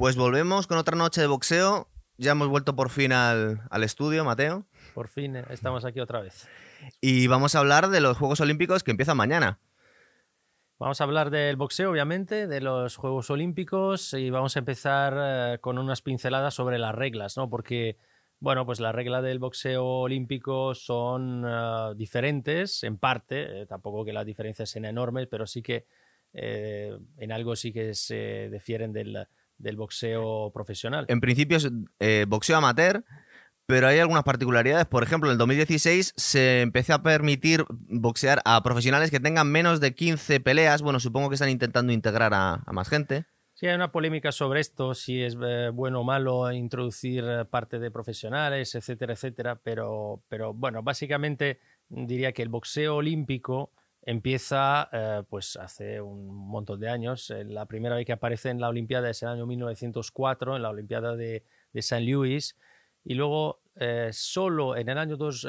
Pues volvemos con otra noche de boxeo. Ya hemos vuelto por fin al, al estudio, Mateo. Por fin eh, estamos aquí otra vez. Y vamos a hablar de los Juegos Olímpicos que empiezan mañana. Vamos a hablar del boxeo, obviamente, de los Juegos Olímpicos y vamos a empezar eh, con unas pinceladas sobre las reglas, ¿no? Porque, bueno, pues las reglas del boxeo olímpico son eh, diferentes, en parte, tampoco que las diferencias sean enormes, pero sí que en algo sí que se difieren del, del boxeo profesional. En principio es eh, boxeo amateur, pero hay algunas particularidades. Por ejemplo, en el 2016 se empezó a permitir boxear a profesionales que tengan menos de 15 peleas. Bueno, supongo que están intentando integrar a, más gente. Sí, hay una polémica sobre esto, si es eh, bueno o malo introducir eh, parte de profesionales, etcétera, etcétera. Pero, pero bueno, básicamente diría que el boxeo olímpico empieza eh, pues hace un montón de años. Eh, la primera vez que aparece en la Olimpiada es el año 1904, en la Olimpiada de, de St. Louis. Y luego, eh, solo en el año dos,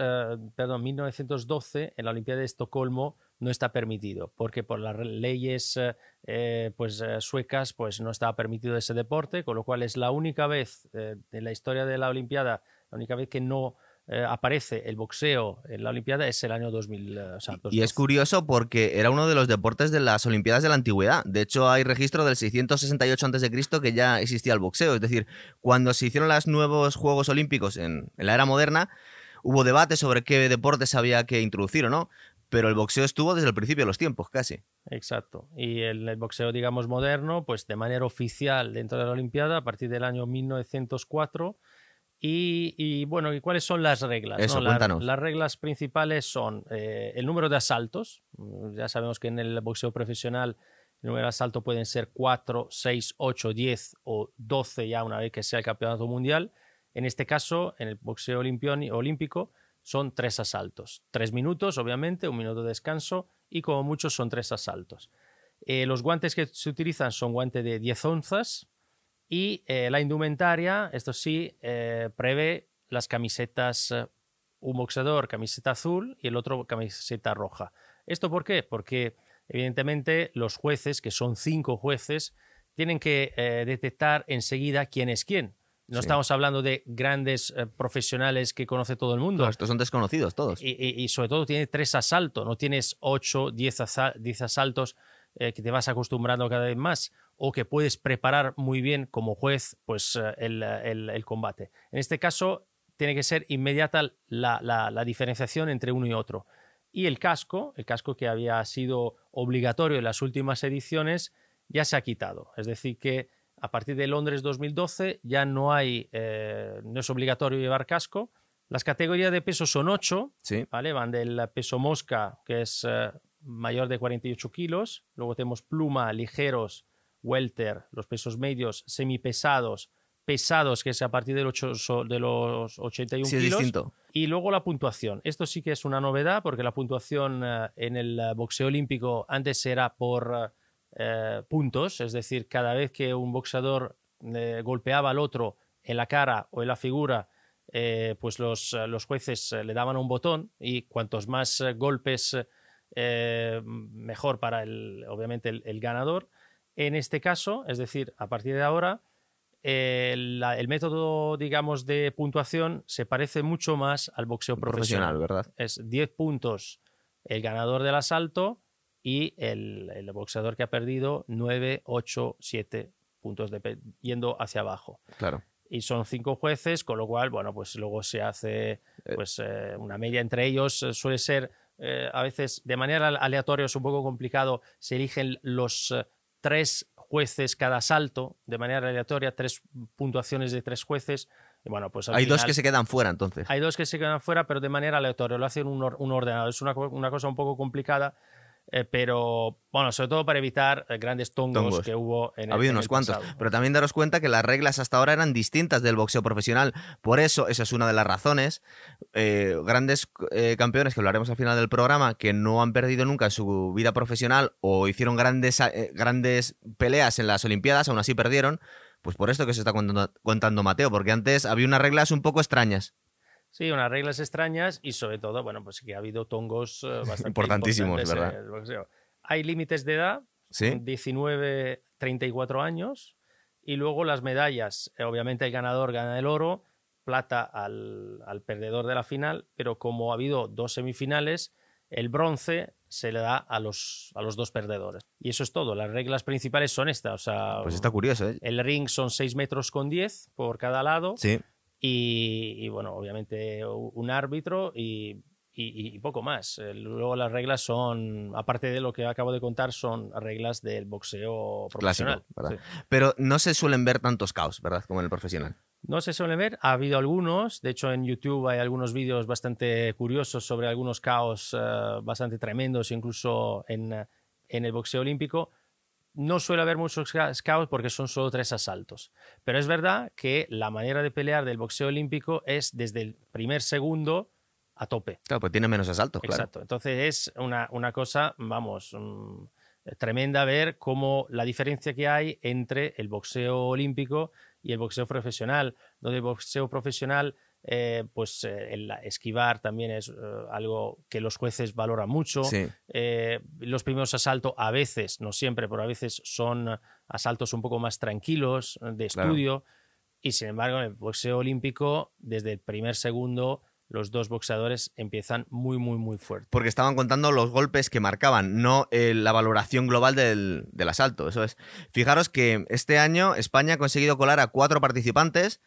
perdón, 1912, en la Olimpiada de Estocolmo, no está permitido, porque por las leyes pues, suecas pues, no estaba permitido ese deporte, con lo cual es la única vez en la historia de la Olimpiada, la única vez que no eh, aparece el boxeo en la Olimpiada es el año 2000. Eh, y es curioso porque era uno de los deportes de las Olimpiadas de la antigüedad. De hecho, hay registro del 668 a.C. que ya existía el boxeo. Es decir, cuando se hicieron los nuevos Juegos Olímpicos en, la era moderna, hubo debate sobre qué deportes había que introducir o no. Pero el boxeo estuvo desde el principio de los tiempos, casi. Exacto. Y el, el boxeo, digamos, moderno, pues de manera oficial dentro de la Olimpiada, a partir del año 1904 y, bueno, ¿y cuáles son las reglas? las reglas principales son eh, el número de asaltos. Mm, ya sabemos que en el boxeo profesional el número de asaltos pueden ser 4, 6, 8, 10 o 12 ya una vez que sea el campeonato mundial. En este caso, en el boxeo olímpico, son tres asaltos. Tres minutos, obviamente, un minuto de descanso y como muchos son tres asaltos. Eh, los guantes que se utilizan son guantes de 10 onzas, y eh, la indumentaria, esto sí, eh, prevé las camisetas, eh, un boxeador camiseta azul y el otro camiseta roja. ¿Esto por qué? Porque evidentemente los jueces, que son cinco jueces, tienen que detectar enseguida quién es quién. No estamos hablando de grandes profesionales que conoce todo el mundo. estos son desconocidos todos. Y, sobre todo tiene tres asaltos, no tienes ocho, diez, asaltos que te vas acostumbrando cada vez más o que puedes preparar muy bien como juez pues, eh, el, combate. En este caso, tiene que ser inmediata la, diferenciación entre uno y otro. Y el casco, el casco que había sido obligatorio en las últimas ediciones, ya se ha quitado. Es decir, que a partir de Londres 2012 ya no hay, eh, no es obligatorio llevar casco. Las categorías de peso son ocho, ¿vale? Van del peso mosca, que es eh, mayor de 48 kilos, luego tenemos pluma, ligeros, welter, los pesos medios, semipesados, pesados, que es a partir de los, de los 81 sí, kilos. Distinto. Y luego la puntuación. Esto sí que es una novedad porque la puntuación eh, en el eh, boxeo olímpico antes era por eh, puntos, es decir, cada vez que un boxeador golpeaba al otro en la cara o en la figura, pues los, los, jueces le daban un botón y cuantos más golpes, mejor para el, obviamente el ganador. En este caso, es decir, a partir de ahora, el, método, digamos, de puntuación se parece mucho más al boxeo profesional. ¿verdad? Es 10 puntos el ganador del asalto y el, boxeador que ha perdido 9, 8, 7 puntos de, yendo hacia abajo. Claro. Y son cinco jueces, con lo cual, bueno, pues luego se hace eh. pues, eh, una media entre ellos. Suele ser a veces de manera aleatoria, es un poco complicado, se eligen los tres jueces cada salto de manera aleatoria, tres puntuaciones de tres jueces. Y bueno, pues hay dos que se quedan fuera entonces. Hay dos que se quedan fuera, pero de manera aleatoria, lo hacen un, un ordenador. Es una, una, cosa un poco complicada eh, pero bueno, sobre todo para evitar eh, grandes tongos, que hubo en el Ha habido unos cuantos, pero también daros cuenta que las reglas hasta ahora eran distintas del boxeo profesional. Por eso, esa es una de las razones. Eh, grandes campeones, que hablaremos al final del programa, que no han perdido nunca en su vida profesional o hicieron grandes, grandes peleas en las Olimpiadas, aún así perdieron. Pues por esto que se está contando, contando Mateo, porque antes había unas reglas un poco extrañas. Sí, unas reglas extrañas y sobre todo, bueno, pues que ha habido tongos eh, bastante importantísimos, ¿verdad? Hay límites de edad, ¿Sí? 19, 34 años, Y luego las medallas, eh, obviamente el ganador gana el oro, plata al, al perdedor de la final, pero como ha habido dos semifinales, el bronce se le da a los, a los dos perdedores. Y eso es todo. Las reglas principales son estas. O sea, Pues está curioso, ¿eh? el ring son 6 metros con 10 por cada lado. Sí. Y, y, bueno, obviamente un árbitro y, y, y, poco más. Eh, Luego las reglas son, aparte de lo que acabo de contar, son reglas del boxeo profesional. Clásico. Pero no se suelen ver tantos caos, ¿verdad? Como en el profesional. No se suele ver, ha habido algunos, de hecho en YouTube hay algunos vídeos bastante curiosos sobre algunos caos eh, bastante tremendos, incluso en, en el boxeo olímpico. No suele haber muchos ca- caos porque son solo tres asaltos. Pero es verdad que la manera de pelear del boxeo olímpico es desde el primer segundo a tope. Claro, pues tiene menos asaltos, claro. Exacto. Entonces es una, una cosa, vamos, mm, tremenda ver cómo la diferencia que hay entre el boxeo olímpico y el boxeo profesional, donde el boxeo profesional, eh, pues eh, el esquivar también es eh, algo que los jueces valoran mucho. Sí. Los primeros asaltos a veces, no siempre, pero a veces son asaltos un poco más tranquilos, de Claro. estudio. Y sin embargo, en el boxeo olímpico, desde el primer segundo, los dos boxeadores empiezan muy, muy, muy fuerte. Porque estaban contando los golpes que marcaban, no eh, la valoración global del, del asalto. Eso es. Fijaros que este año España ha conseguido colar a cuatro participantes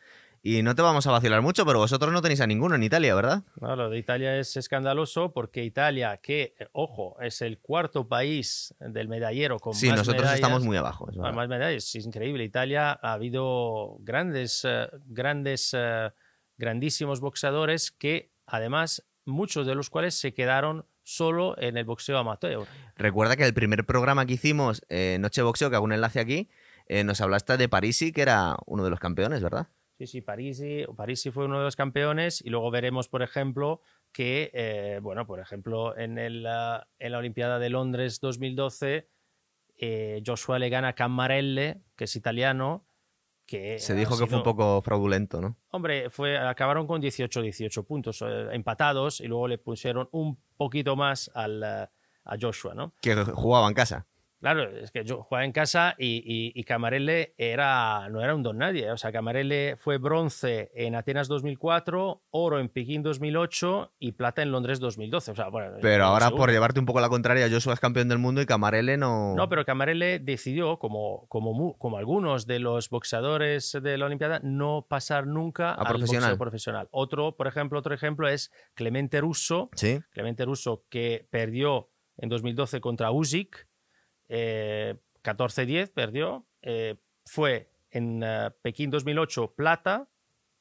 y no te vamos a vacilar mucho, pero vosotros no tenéis a ninguno en Italia, ¿verdad? No, lo de Italia es escandaloso porque Italia, que, eh, ojo, es el cuarto país del medallero con Sí, más nosotros medallas, estamos muy abajo. es más medallas, es increíble. Italia ha habido grandes, eh, grandes, eh, grandísimos boxeadores que, además, muchos de los cuales se quedaron solo en el boxeo amateur. Recuerda que el primer programa que hicimos, eh, Noche Boxeo, que hago un enlace aquí, nos hablaste de Parisi, que era uno de los campeones, ¿verdad? Sí, sí, Parisi, Parisi fue uno de los campeones y luego veremos, por ejemplo, que, eh, bueno, por ejemplo, en, el, en la Olimpiada de Londres 2012, eh, Joshua le gana a Cammarelle, que es italiano, que Se dijo que fue un poco fraudulento, ¿no? Hombre, fue, acabaron con 18-18 puntos eh, empatados y luego le pusieron un poquito más al, a Joshua, ¿no? Que jugaba en casa. Claro, es que yo jugaba en casa y, y, y Camarelle era, no era un don nadie. O sea, Camarelle fue bronce en Atenas 2004, oro en Pekín 2008 y plata en Londres 2012. O sea, bueno, Pero ahora, seguro. por llevarte un poco la contraria, Joshua es campeón del mundo y Camarele no. No, pero Camarelle decidió, como, como, como algunos de los boxeadores de la Olimpiada, no pasar nunca al profesional. boxeo profesional. Otro, por ejemplo, otro ejemplo es Clemente Russo, Sí. Clemente Russo que perdió en 2012 contra Usyk, eh, 14-10 perdió, eh, fue en eh, Pekín 2008 plata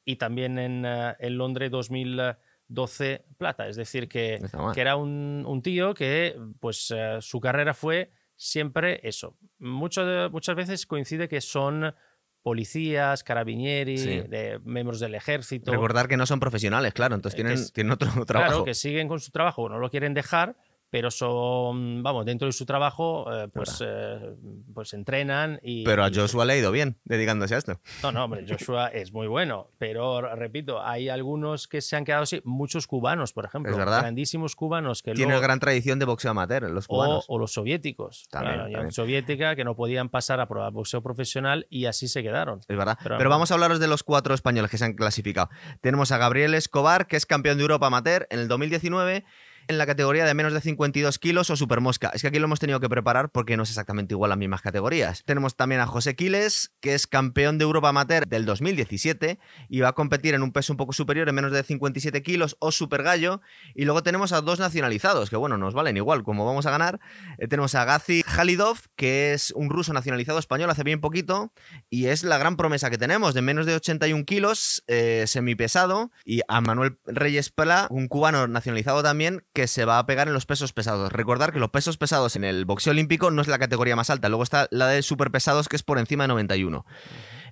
y también en, eh, en Londres 2012 plata. Es decir, que, que era un, un tío que pues su carrera fue siempre eso. Mucho muchas veces coincide que son policías, carabinieri, Sí. de- miembros del ejército. Recordar que no son profesionales, claro, entonces tienen, es- tienen otro trabajo. Claro, que siguen con su trabajo, no lo quieren dejar, pero son, vamos, dentro de su trabajo, eh, pues, eh, pues entrenan y... Pero a y- Joshua le ha ido bien dedicándose a esto. No, no, hombre, Joshua es muy bueno, pero repito, hay algunos que se han quedado así, muchos cubanos, por ejemplo, Es verdad. grandísimos cubanos que Tiene luego- gran tradición de boxeo amateur, los o, cubanos. o los soviéticos, También, claro, también. soviética que no podían pasar a probar boxeo profesional y así se quedaron. Es verdad. Pero- Pero, vamos a hablaros de los cuatro españoles que se han clasificado. Tenemos a Gabriel Escobar, que es campeón de Europa amateur en el 2019 en la categoría de menos de 52 kilos o supermosca. Es que aquí lo hemos tenido que preparar porque no es exactamente igual las mismas categorías. Tenemos también a José Quiles, que es campeón de Europa amateur del 2017 y va a competir en un peso un poco superior, en menos de 57 kilos o super gallo. Y luego tenemos a dos nacionalizados, que bueno, nos valen igual, como vamos a ganar. Eh, tenemos a Gazi Halidov, que es un ruso nacionalizado español hace bien poquito y es la gran promesa que tenemos, de menos de 81 kilos, eh, semipesado, y a Manuel Reyes Pla, un cubano nacionalizado también, que se va a pegar en los pesos pesados. Recordar que los pesos pesados en el boxeo olímpico no es la categoría más alta, luego está la de superpesados, que es por encima de 91.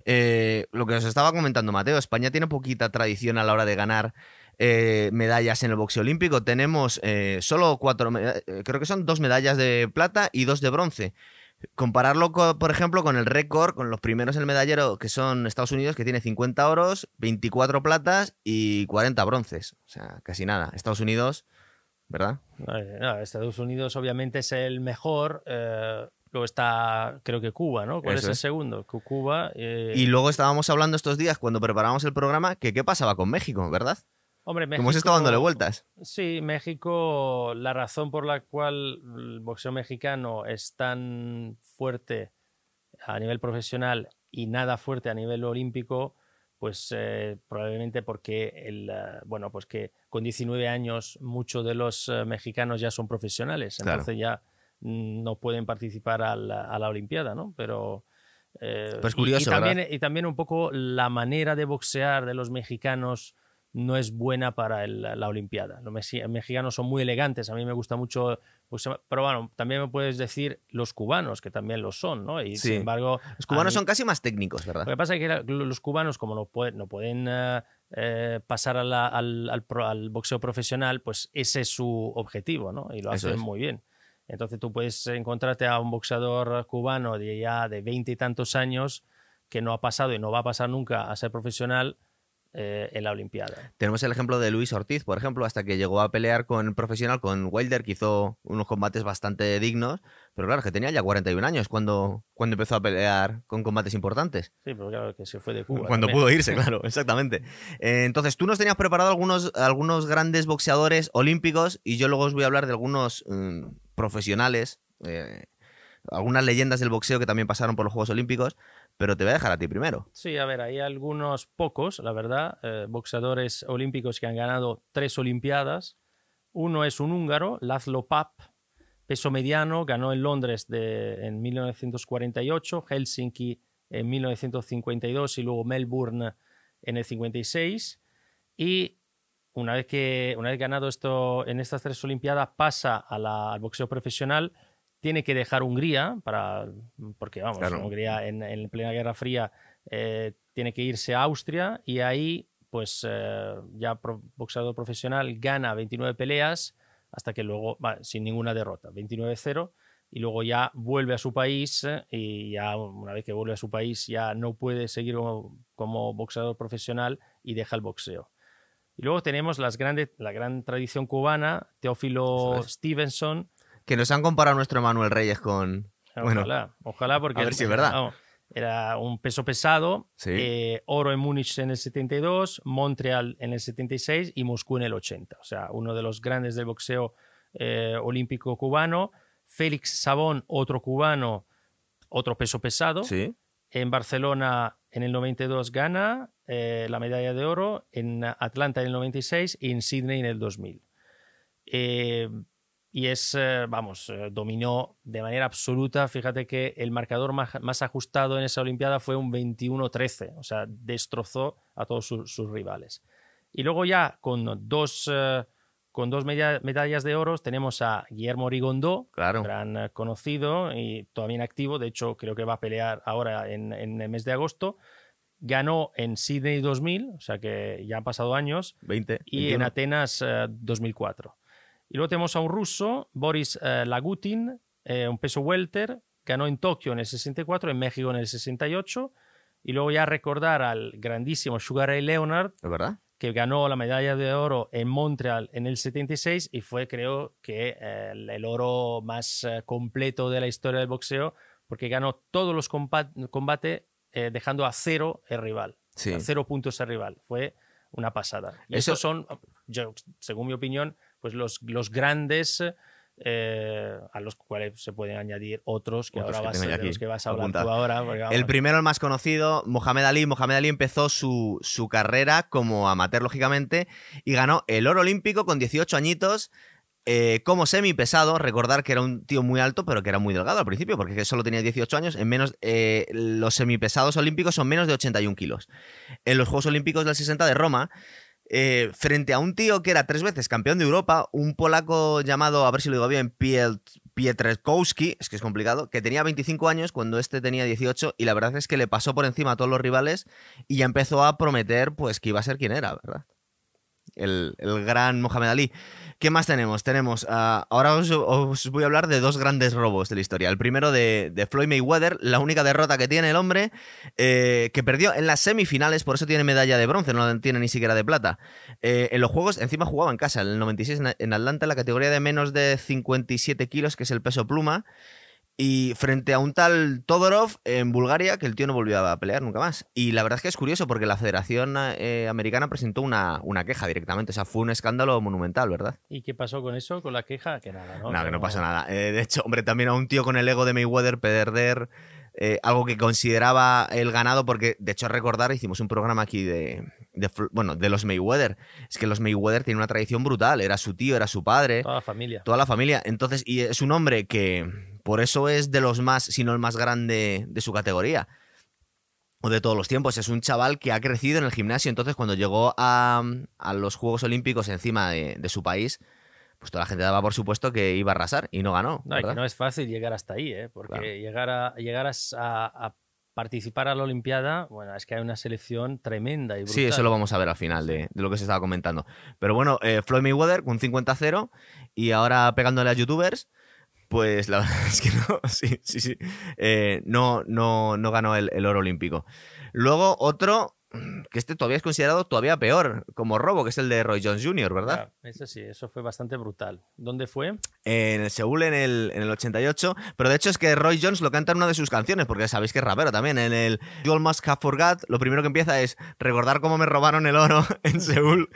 Eh, lo que os estaba comentando, Mateo, España tiene poquita tradición a la hora de ganar eh, medallas en el boxeo olímpico. Tenemos eh, solo cuatro, creo que son dos medallas de plata y dos de bronce. Compararlo, co- por ejemplo, con el récord, con los primeros en el medallero, que son Estados Unidos, que tiene 50 oros, 24 platas y 40 bronces. O sea, casi nada. Estados Unidos, ¿verdad? Eh, no, Estados Unidos obviamente es el mejor, eh, Luego está, creo que Cuba, ¿no? ¿Cuál Eso es el es. segundo? Cu- Cuba. eh, Y luego estábamos hablando estos días, cuando preparábamos el programa, que qué pasaba con México, ¿verdad? hombre, Que hemos estado México- dándole vueltas. Sí, México, la razón por la cual el boxeo mexicano es tan fuerte a nivel profesional y nada fuerte a nivel olímpico, pues eh, probablemente porque el, eh, bueno, pues que con 19 años muchos de los eh, mexicanos ya son profesionales, Claro. entonces ya mm, no pueden participar a la, a la Olimpiada, ¿no? Pero eh, y- curioso, y, también, y también un poco la manera de boxear de los mexicanos no es buena para el- la Olimpiada. Los mexi- mexicanos son muy elegantes, a mí me gusta mucho, pues, pero bueno, también me puedes decir los cubanos, que también lo son, ¿no? Y Sí. sin embargo... Los cubanos mí- son casi más técnicos, ¿verdad? Lo que pasa es que los cubanos, como no pueden, no pueden eh, eh, pasar a la- al, al pro- al boxeo profesional, pues ese es su objetivo, ¿no? Y lo hacen es. muy bien. Entonces tú puedes encontrarte a un boxeador cubano de ya de veinte y tantos años que no ha pasado y no va a pasar nunca a ser profesional eh, en la Olimpiada. Tenemos el ejemplo de Luis Ortiz, por ejemplo, hasta que llegó a pelear con profesional, con Wilder, que hizo unos combates bastante dignos, pero claro, que tenía ya 41 años cuando, cuando empezó a pelear con combates importantes. Sí, pero claro que se fue de Cuba. Cuando también. pudo irse, claro, exactamente. Eh, entonces, tú nos tenías preparado algunos, algunos grandes boxeadores olímpicos y yo luego os voy a hablar de algunos mm, profesionales, eh, algunas leyendas del boxeo que también pasaron por los Juegos Olímpicos, pero te voy a dejar a ti primero. Sí, a ver, hay algunos pocos, la verdad, eh, boxeadores olímpicos que han ganado tres Olimpiadas. Uno es un húngaro, Laszlo Papp, peso mediano, ganó en Londres de- en 1948, Helsinki en 1952 y luego Melbourne en el 56. Y una vez que una vez ganado esto en estas tres Olimpiadas pasa al boxeo profesional tiene que dejar Hungría para porque vamos Claro. Hungría en, en plena Guerra Fría eh, tiene que irse a Austria y ahí pues eh, ya pro- boxeador profesional gana 29 peleas hasta que luego sin ninguna derrota 29-0 y luego ya vuelve a su país eh, y ya una vez que vuelve a su país ya no puede seguir como, como boxeador profesional y deja el boxeo. Y luego tenemos las grandes, la gran tradición cubana, Teófilo. Stevenson. Que nos han comparado nuestro Emanuel Reyes con... Bueno, Ojalá, ojalá porque a ver si es verdad. era un peso pesado, Sí. eh, oro en Múnich en el 72, Montreal en el 76 y Moscú en el 80. O sea, uno de los grandes del boxeo eh, olímpico cubano. Félix Sabón, otro cubano, otro peso pesado. Sí. En Barcelona en el 92 gana eh, la medalla de oro, en Atlanta en el 96 y en Sydney en el 2000. Eh, y es, eh, vamos, eh, dominó de manera absoluta. Fíjate que el marcador más, más ajustado en esa Olimpiada fue un 21-13, o sea, destrozó a todos sus, sus rivales. Y luego ya con dos, eh, con dos meda- medallas de oro tenemos a Guillermo Rigondó, Claro. gran conocido y todavía en activo. De hecho, creo que va a pelear ahora en, en el mes de agosto. Ganó en Sydney 2000, o sea que ya han pasado años, 20. y en Atenas eh, 2004. Y luego tenemos a un ruso, Boris eh, Lagutin, eh, un peso welter, ganó en Tokio en el 64, en México en el 68. Y luego ya recordar al grandísimo Sugar Ray Leonard, ¿Es verdad? que ganó la medalla de oro en Montreal en el 76 y fue creo que eh, el, oro más eh, completo de la historia del boxeo porque ganó todos los combates combate, eh, dejando a cero el rival, Sí. a cero puntos el rival. Fue una pasada. Y Eso- esos son, yo, según mi opinión, pues los, los grandes eh, a los cuales se pueden añadir otros que Otros ahora que vas, de los que vas a hablar tú ahora. porque, El primero, el más conocido, Mohamed Ali. Mohamed Ali empezó su, su carrera como amateur, lógicamente, y ganó el oro olímpico con 18 añitos. eh, como semipesado, recordar que era un tío muy alto, pero que era muy delgado al principio, porque solo tenía 18 años. En menos, eh, los semipesados olímpicos son menos de 81 kilos. En los Juegos Olímpicos del 60 de Roma, eh, frente a un tío que era tres veces campeón de Europa, un polaco llamado, a ver si lo digo bien, Piel- Pietrzkowski, es que es complicado, que tenía 25 años cuando este tenía 18 y la verdad es que le pasó por encima a todos los rivales y ya empezó a prometer pues que iba a ser quien era, ¿verdad? El, gran Mohamed Ali. ¿Qué más tenemos? Tenemos, ah, ahora os, voy a hablar de dos grandes robos de la historia. El primero de, de Floyd Mayweather, la única derrota que tiene el hombre, eh, que perdió en las semifinales, por eso tiene medalla de bronce, no tiene ni siquiera de plata. Eh, en los juegos, encima jugaba en casa, en el 96 en- en Atlanta, en la categoría de menos de 57 kilos, que es el peso pluma. Y frente a un tal Todorov en Bulgaria, que el tío no volvió a pelear nunca más. Y la verdad es que es curioso porque la Federación eh, Americana presentó una, una, queja directamente. O sea, fue un escándalo monumental, ¿verdad? ¿Y qué pasó con eso, con la queja? Que nada, ¿no? Nada, que no pasa nada. Eh, de hecho, hombre, también a un tío con el ego de Mayweather perder eh, algo que consideraba el ganado, porque de hecho, recordar, hicimos un programa aquí de, de, bueno, de los Mayweather. Es que los Mayweather tienen una tradición brutal. Era su tío, era su padre. Toda la familia. Toda la familia. Entonces, y es un hombre que por eso es de los más, si no el más grande de su categoría. O de todos los tiempos. Es un chaval que ha crecido en el gimnasio. Entonces, cuando llegó a, a los Juegos Olímpicos encima de, de, su país, pues toda la gente daba por supuesto que iba a arrasar y no ganó. No, y que no es fácil llegar hasta ahí, ¿eh? porque claro. llegar, a, llegar a, a, participar a la Olimpiada, bueno, es que hay una selección tremenda y brutal. Sí, eso lo vamos a ver al final de, de lo que se estaba comentando. Pero bueno, eh, Floyd Mayweather con 50-0 y ahora pegándole a youtubers pues la verdad es que no, sí, sí, sí. Eh, no, no, no ganó el, el, oro olímpico. Luego otro que este todavía es considerado todavía peor como robo, que es el de Roy Jones Jr., ¿verdad? Claro, eso sí, eso fue bastante brutal. ¿Dónde fue? En el Seúl en el, en el 88, pero de hecho es que Roy Jones lo canta en una de sus canciones, porque sabéis que es rapero también. En el You Almost Have Forgot, lo primero que empieza es recordar cómo me robaron el oro en Seúl,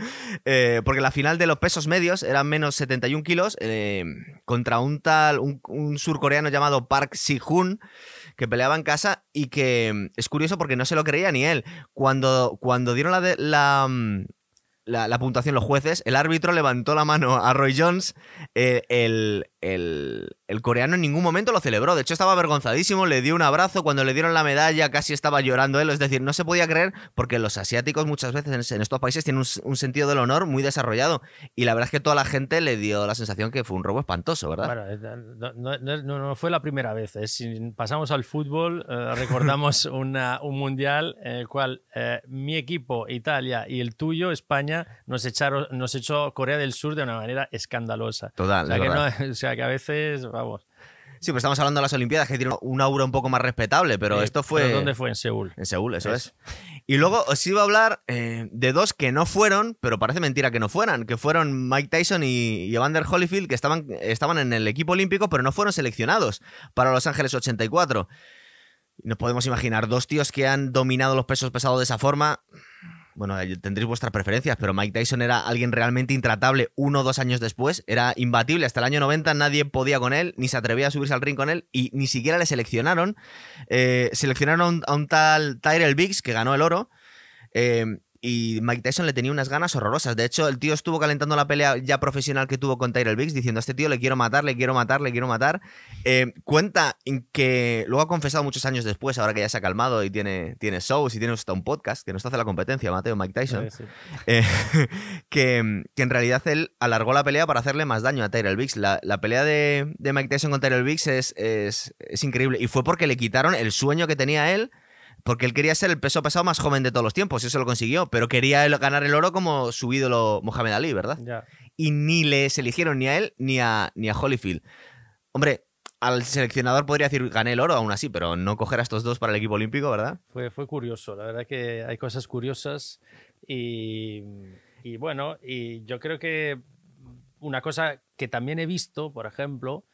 eh, porque la final de los pesos medios eran menos 71 kilos eh, contra un tal, un, un surcoreano llamado Park Si-hoon, que peleaba en casa y que mm, es curioso porque no se lo creía ni él. Cuando, cuando dieron la, de, la, la, la, puntuación los jueces, el árbitro levantó la mano a Roy Jones, eh, el, el, el, coreano en ningún momento lo celebró. De hecho, estaba avergonzadísimo, le dio un abrazo. Cuando le dieron la medalla, casi estaba llorando él. Es decir, no se podía creer porque los asiáticos muchas veces en, estos países tienen un, un, sentido del honor muy desarrollado. Y la verdad es que toda la gente le dio la sensación que fue un robo espantoso, ¿verdad? Bueno, no, no, no, no fue la primera vez. ¿eh? Si pasamos al fútbol, eh, recordamos una, un mundial en el cual eh, mi equipo, Italia, y el tuyo, España, nos, echaron, nos echó Corea del Sur de una manera escandalosa. Total. O sea, que, a veces, vamos. Sí, pues estamos hablando de las Olimpiadas que tienen un aura un poco más respetable, pero Eh, esto fue. ¿pero ¿Dónde fue? En Seúl. En Seúl, eso Eso. es. Y luego os iba a hablar eh, de dos que no fueron, pero parece mentira que no fueran, que fueron Mike Tyson y, y Evander Holyfield, que estaban, estaban en el equipo olímpico, pero no fueron seleccionados para Los Ángeles 84. Nos podemos imaginar dos tíos que han dominado los pesos pesados de esa forma. Bueno, eh, tendréis vuestras preferencias, pero Mike Tyson era alguien realmente intratable uno o dos años después. Era imbatible. Hasta el año 90 nadie podía con él, ni se atrevía a subirse al ring con él, y ni siquiera le seleccionaron. Eh, seleccionaron a un, a un tal Tyrell Biggs, que ganó el oro. Eh, y Mike Tyson le tenía unas ganas horrorosas. De hecho, el tío estuvo calentando la pelea ya profesional que tuvo con Tyrell Biggs, diciendo a este tío le quiero matar, le quiero matar, le quiero matar. Eh, cuenta en que luego ha confesado muchos años después, ahora que ya se ha calmado y tiene, tiene shows y tiene hasta un podcast, que nos hace la competencia, Mateo, Mike Tyson, Sí, sí. eh, que, que, en realidad él alargó la pelea para hacerle más daño a Tyrell Biggs. La, la pelea de, de, Mike Tyson con Tyrell Biggs es, es, es increíble. Y fue porque le quitaron el sueño que tenía él porque él quería ser el peso pesado más joven de todos los tiempos, y eso lo consiguió, pero quería ganar el oro como su ídolo Mohamed Ali, ¿verdad? Ya. Y ni les eligieron ni a él ni a, ni a Holyfield. Hombre, al seleccionador podría decir gané el oro aún así, pero no coger a estos dos para el equipo olímpico, ¿verdad? Fue, fue curioso, la verdad que hay cosas curiosas y, y bueno, y yo creo que una cosa que también he visto, por ejemplo,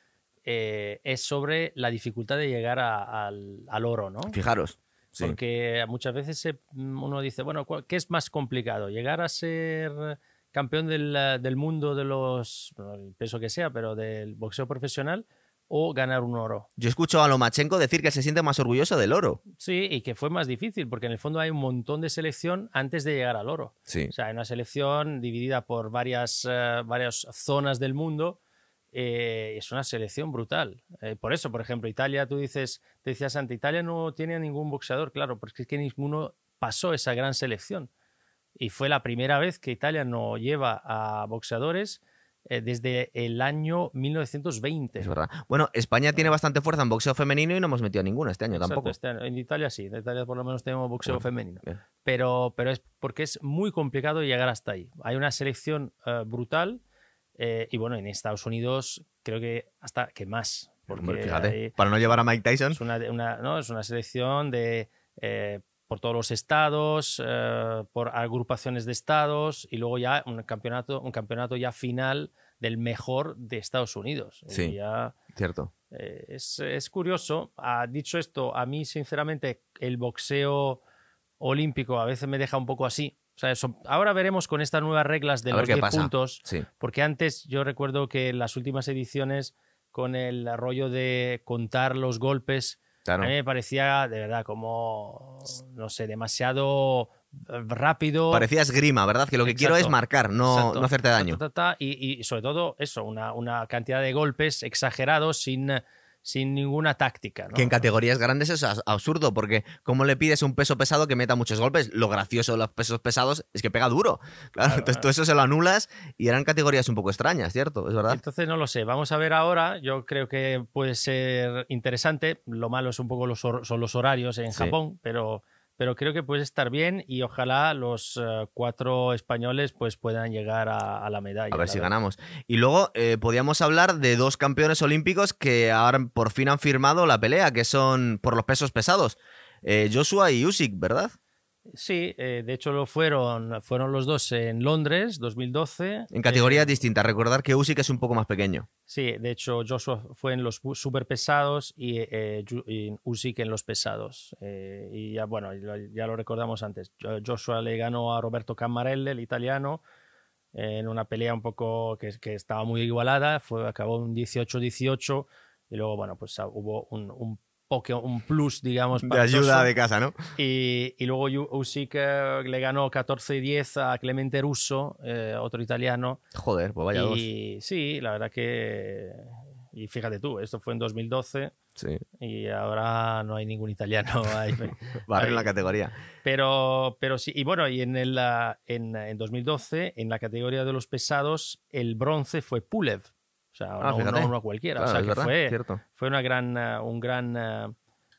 eh, es sobre la dificultad de llegar a, al, al, oro, ¿no? Fijaros. Sí. Porque muchas veces se, uno dice, bueno, ¿qué es más complicado? ¿Llegar a ser campeón del, del mundo de los, el peso que sea, pero del boxeo profesional? o ganar un oro. Yo escucho a Lomachenko decir que se siente más orgulloso del oro. Sí, y que fue más difícil, porque en el fondo hay un montón de selección antes de llegar al oro. Sí. O sea, hay una selección dividida por varias, uh, varias zonas del mundo. Eh, es una selección brutal. Eh, por eso, por ejemplo, Italia, tú dices, te decías antes, Italia no tiene ningún boxeador, claro, porque es que ninguno pasó esa gran selección. Y fue la primera vez que Italia no lleva a boxeadores eh, desde el año 1920. Es verdad. Bueno, España tiene bastante fuerza en boxeo femenino y no hemos metido a ninguna este año Exacto, tampoco. Este año. En Italia sí, en Italia por lo menos tenemos boxeo Bueno, femenino. bien. Pero, pero es porque es muy complicado llegar hasta ahí. Hay una selección brutal eh, y bueno, en Estados Unidos creo que hasta que más. Porque Hombre, fíjate, hay- para no llevar a Mike Tyson. es una, una- ¿no? es una selección de eh, por todos los estados, eh, por agrupaciones de estados y luego ya un campeonato, un campeonato ya final del mejor de Estados Unidos. Sí. Ya, Cierto. es, es, curioso. Ha dicho esto, a mí sinceramente el boxeo olímpico a veces me deja un poco así. O sea, eso, ahora veremos con estas nuevas reglas de los 10 puntos, sí. porque antes yo recuerdo que en las últimas ediciones con el rollo de contar los golpes, Claro. a mí me parecía de verdad como, no sé, demasiado eh, rápido. Parecía esgrima, ¿verdad? Que lo que quiero es marcar, no, no hacerte daño. Y, y sobre todo eso, una, una cantidad de golpes exagerados sin, sin ninguna táctica. ¿no? Que en categorías grandes es absurdo, porque ¿cómo le pides un peso pesado que meta muchos golpes? Lo gracioso de los pesos pesados es que pega duro. Claro, Claro, entonces claro. tú eso se lo anulas y eran categorías un poco extrañas, ¿cierto? Es verdad. Entonces no lo sé, vamos a ver ahora. Yo creo que puede ser interesante. Lo malo es un poco los, son los horarios en Sí. Japón, pero, pero creo que puede estar bien y ojalá los eh, cuatro españoles pues puedan llegar a, a la medalla. A ver si verdad. ganamos. Y luego eh, podíamos hablar de dos campeones olímpicos que ahora por fin han firmado la pelea, que son por los pesos pesados. Eh, Joshua y Usyk, ¿verdad? Sí, eh, de hecho lo fueron, fueron los dos en Londres, 2012. En categorías Eh, distintas. Recordar que Usyk es un poco más pequeño. Sí, de hecho Joshua fue en los super pesados y, eh, y Usyk en los pesados. Eh, y ya, bueno, ya lo recordamos antes. Jo- Joshua le ganó a Roberto Cammarelle, el italiano, en una pelea un poco que, que estaba muy igualada. Fue, acabó un 18-18 y luego, bueno, pues ah, hubo un, un, un plus, digamos, De ayuda de casa, ¿no? Y, y luego Usyk eh, le ganó 14-10 a Clemente Russo, eh, otro italiano. Joder, pues vaya dos. Y sí, la verdad que. Y fíjate tú, esto fue en 2012 Sí, y ahora no hay ningún italiano ahí. barre en la categoría. Pero, pero sí, y bueno, y en, el, ah, en, en 2012, en la categoría de los pesados, el bronce fue Pulev. Sea, Ah, no, no uno cualquiera. Claro, o sea, que verdad, fue, cierto. fue una gran, ah, un gran, ah,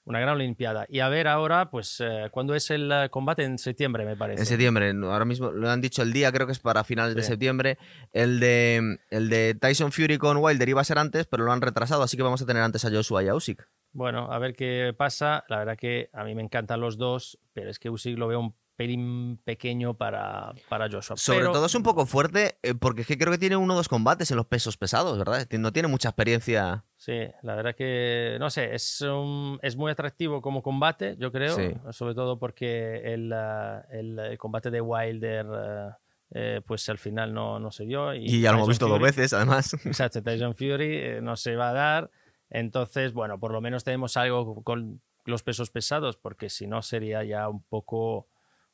una gran Olimpiada. Y a ver ahora, pues, eh, ¿cuándo es el combate? En septiembre, me parece. En septiembre, ahora mismo lo han dicho el día, creo que es para finales de septiembre. El de, el de Tyson Fury con Wilder iba a ser antes, pero lo han retrasado, así que vamos a tener antes a Joshua y a Usyk. Bueno, a ver qué pasa. La verdad que a mí me encantan los dos, pero es que Usyk lo veo un pelín pequeño para, para Joshua. Sobre Pero- todo es un poco fuerte, eh, porque es que creo que tiene uno o dos combates en los pesos pesados, ¿verdad? No tiene mucha experiencia. Sí, la verdad que, no sé, es, un- es muy atractivo como combate, yo creo, Sí. sobre todo porque el, ah, el, el combate de Wilder, eh, pues al final no, no se dio. Y ya lo hemos visto dos Fury- veces, además. Exacto, Tyson Fury eh, no se va a dar. Entonces, bueno, por lo menos tenemos algo con los pesos pesados, porque si no sería ya un poco,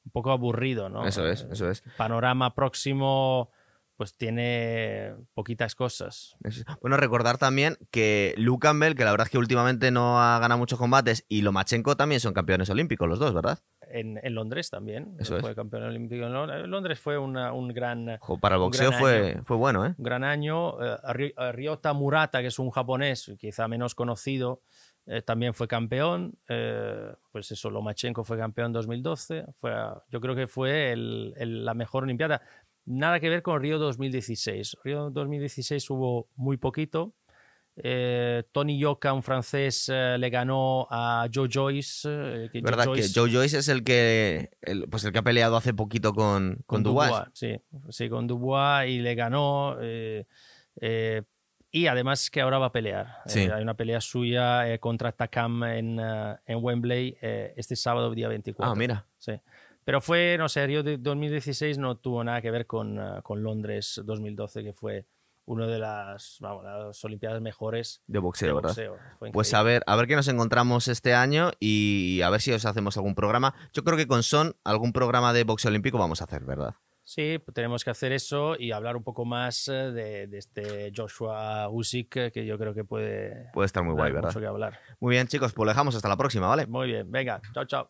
un poco aburrido, ¿no? Eso es, eso es. Panorama próximo, pues tiene poquitas cosas. Bueno, recordar también que Luke Campbell, que la verdad es que últimamente no ha ganado muchos combates, y Lomachenko también son campeones olímpicos, los dos, ¿verdad? En, en Londres también. Eso fue es. campeón olímpico en Londres. Londres fue una- un gran, para el boxeo fue, año. fue bueno, ¿eh? un gran año. Eh, Ryota Murata, que es un japonés quizá menos conocido, eh, también fue campeón. Eh, pues eso, Lomachenko fue campeón en 2012. Fue, yo creo que fue el- el- la mejor Olimpiada. Nada que ver con Río 2016. Río 2016 hubo muy poquito. Eh, Tony Yoka, un francés, eh, le ganó a Joe Joyce. eh, que Joe ¿Verdad Joyce- que Joe Joyce es el que el, pues el que ha peleado hace poquito con, con, Dubois? Sí, sí, con Dubois y le ganó. Eh, eh, y además que ahora va a pelear. Sí. Eh, hay una pelea suya eh, contra Takam en, eh, en Wembley eh, este sábado, día 24. Ah, mira. Sí. Pero fue, no sé, Río de 2016 no tuvo nada que ver con, eh, con Londres 2012, que fue una de las, vamos, las Olimpiadas mejores De boxeo, de ¿verdad? boxeo. Fue Pues a ver, a ver qué nos encontramos este año y a ver si os hacemos algún programa. Yo creo que con Son algún programa de boxeo olímpico vamos a hacer, ¿verdad? Sí, pues tenemos que hacer eso y hablar un poco más eh, de, de este Joshua Usyk, eh, que yo creo que puede Puede estar muy guay, ¿verdad? mucho que hablar. Muy bien, chicos, pues lo dejamos hasta la próxima, ¿vale? Muy bien, venga, chao, chao.